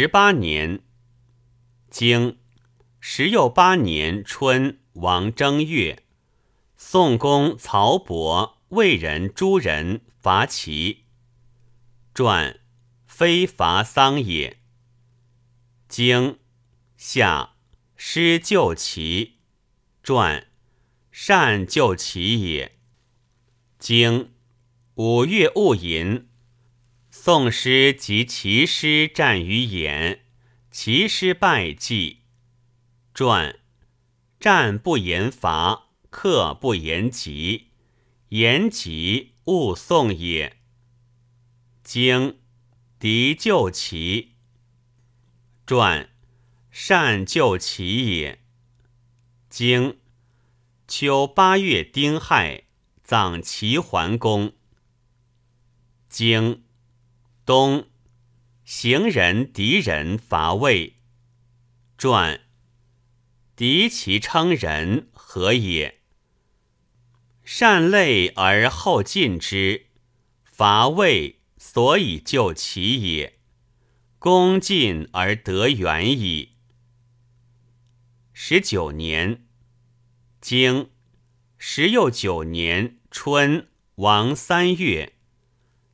十八年，经十又八年春，王正月，宋公曹伯、魏人、诸人伐齐。传非伐丧也。经夏师救齐。传善救齐也。经五月戊寅。宋师及齐师战于兖，齐师败绩。传战不言伐，克不言疾，言疾勿宋也。经敌救齐。传善救齐也。经秋八月丁亥，葬齐桓公。经东，行人敌人伐魏。传敌其称人何也？善类而后进之，伐魏所以救其也。攻进而得远矣。十九年，经十又九年春，王三月。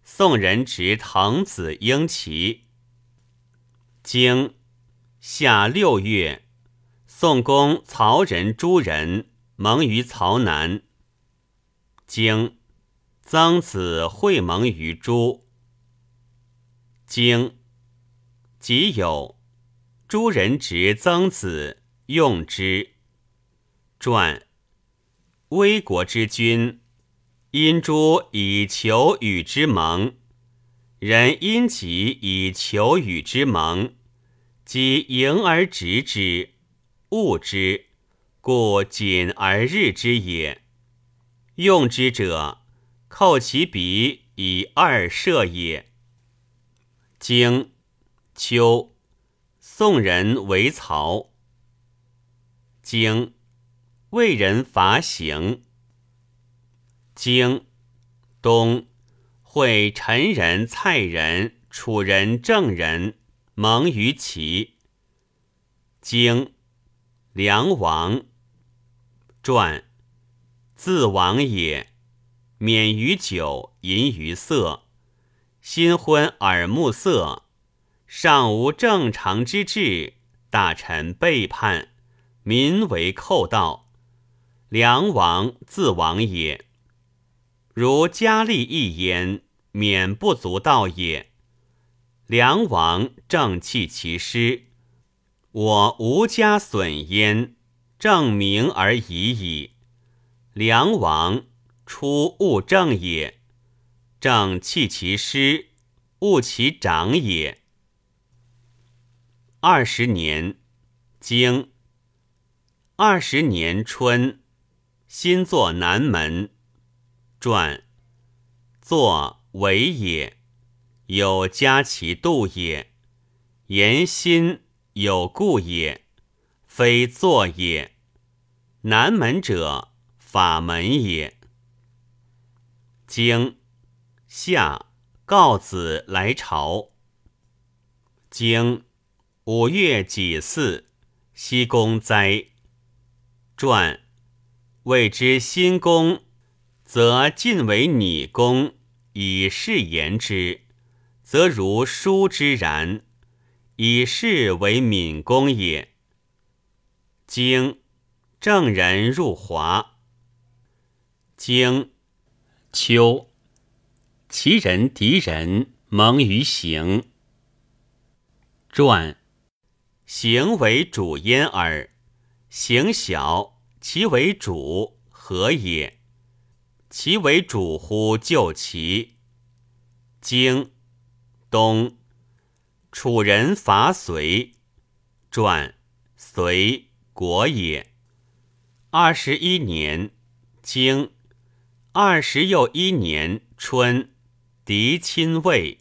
宋人执滕子婴齐。经夏六月，宋公曹仁诸人盟于曹南。经曾子会盟于诸。经己有诸人执曾子用之。传危国之君。因诸以求与之盟，人因己以求与之盟，即迎而直之，恶之，故谨而日之也。用之者，扣其鼻以二射也。经秋，宋人为曹。经魏人伐行。经东会陈人、蔡人、楚人、郑人盟于齐。经梁王传自王也，免于酒，淫于色，新婚耳目色，尚无正常之志，大臣背叛，民为寇盗。梁王自王也。如嘉利一焉，免不足道也。梁王正弃其师，我无家损焉，正名而已矣。梁王出勿正也，正弃其师，误其长也。二十年，经二十年春，新作南门。传作为也，有加其度也；言心有故也，非作也。南门者，法门也。经夏告子来朝。经五月己巳，西宫灾。传谓之新宫。则晋为拟公，以事言之，则如书之然；以事为敏公也。经正人入华。经秋，其人敌人蒙于行。传行为主焉耳。行小，其为主何也？其为主乎？救齐。经东，楚人伐隋。传隋国也。二十一年，经二十又一年春，敌侵魏。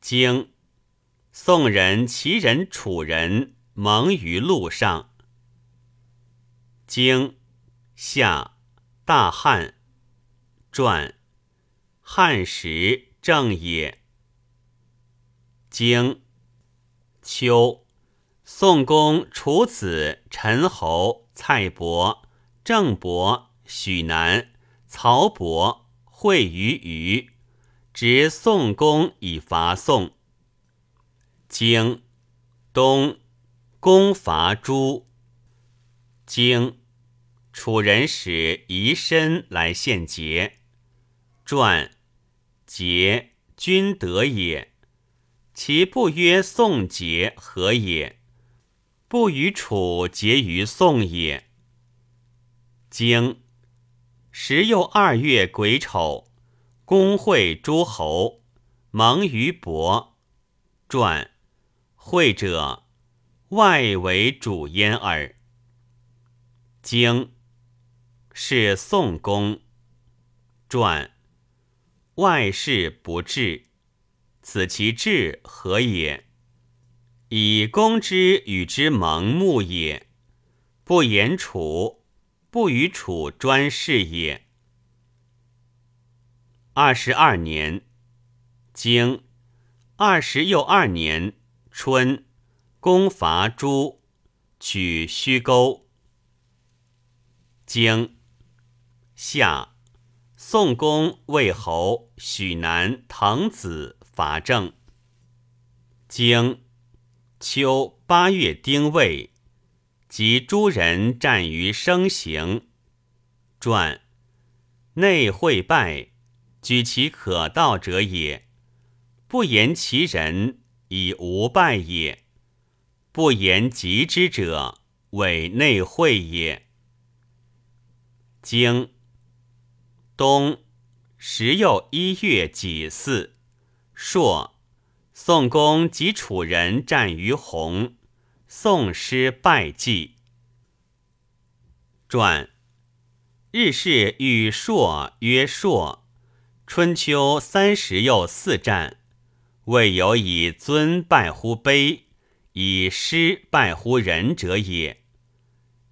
经宋人、齐人、楚人盟于路上。经夏。大汉传，汉时正也。经秋，宋公楚子陈侯蔡伯郑伯许南曹伯会于虞，执宋公以伐宋。经东，公伐诸。经楚人使夷申来献节。传节君德也。其不曰宋节何也？不与楚结于宋也。经时又二月癸丑，公会诸侯，盟于伯。传。会者，外为主焉耳。经是宋公传，外事不至，此其治何也？以公之与之盟睦也，不言楚，不与楚专事也。二十二年，经二十又二年。春，攻伐诸，取虚沟。经夏，宋公魏侯许南滕子伐郑。经秋八月丁未，及诸人战于生行。传内会败，举其可道者也，不言其人。以无败也，不言及之者，谓内会也。经冬时又一月己巳，朔，宋公及楚人战于洪，宋师败绩。传日氏与朔曰朔，春秋三十又四战。未有以尊拜乎卑，以师败乎仁者也。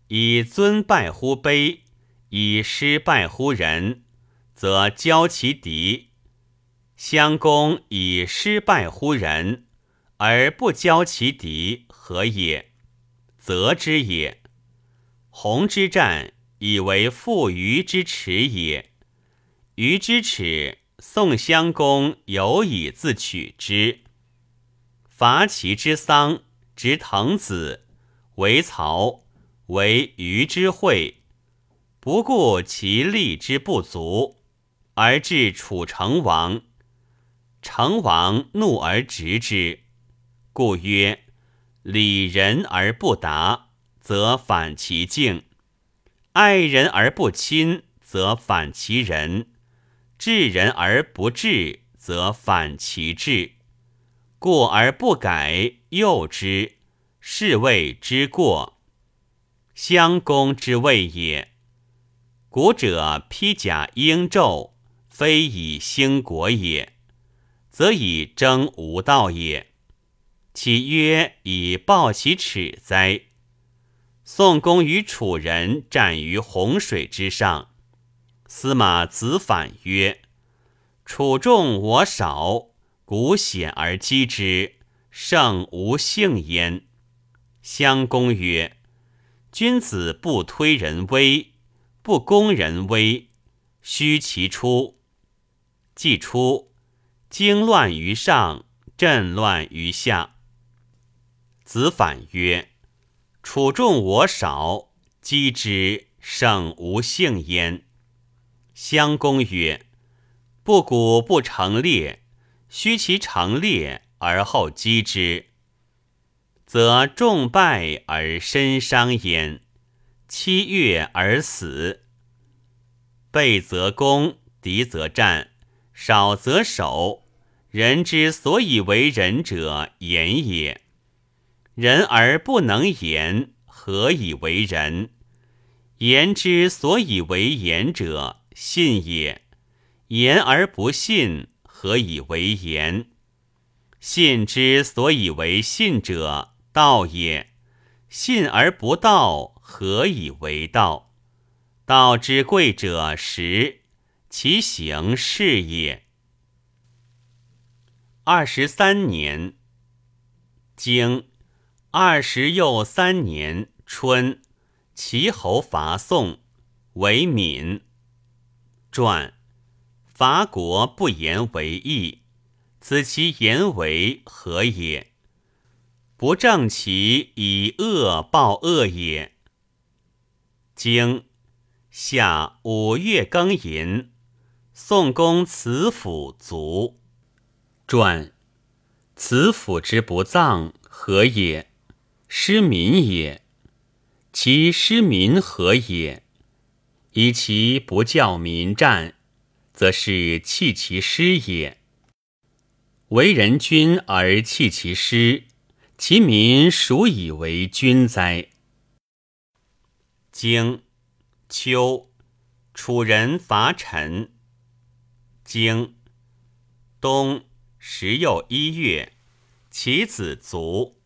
以尊拜乎卑，以师败乎仁，则交其敌；襄公以失败乎人，而不交其敌，何也？则之也。鸿之战，以为负虞之耻也。虞之耻。宋襄公有以自取之，伐齐之丧，执滕子为曹，为虞之会，不顾其力之不足，而至楚成王。成王怒而执之，故曰：礼人而不达，则反其敬；爱人而不亲，则反其仁。治人而不治，则反其志；过而不改，诱之，是谓之过。襄公之谓也。古者披甲缨胄，非以兴国也，则以争无道也。岂曰以报其耻哉？宋公与楚人战于洪水之上。司马子反曰：“楚众我少，古险而击之，胜无幸焉。”襄公曰：“君子不推人威，不攻人威，虚其出。既出，惊乱于上，震乱于下。”子反曰：“楚众我少，击之，胜无幸焉。”襄公曰：“不鼓不成列，须其成列而后击之，则众败而身伤焉。七月而死。备则攻，敌则战，少则守。人之所以为仁者，言也。人而不能言，何以为仁？言之所以为言者。”信也，言而不信，何以为言？信之所以为信者，道也；信而不道，何以为道？道之贵者实，其行是也。二十三年，经二十又三年春，齐侯伐宋，为闽。传伐国不言为义，此其言为何也？不正其以恶报恶也。经夏五月庚寅，宋公辞府卒。传辞府之不葬何也？失民也。其失民何也？以其不教民战，则是弃其师也。为人君而弃其师。其民孰以为君哉？经秋，楚人伐陈。经冬十又一月，其子卒。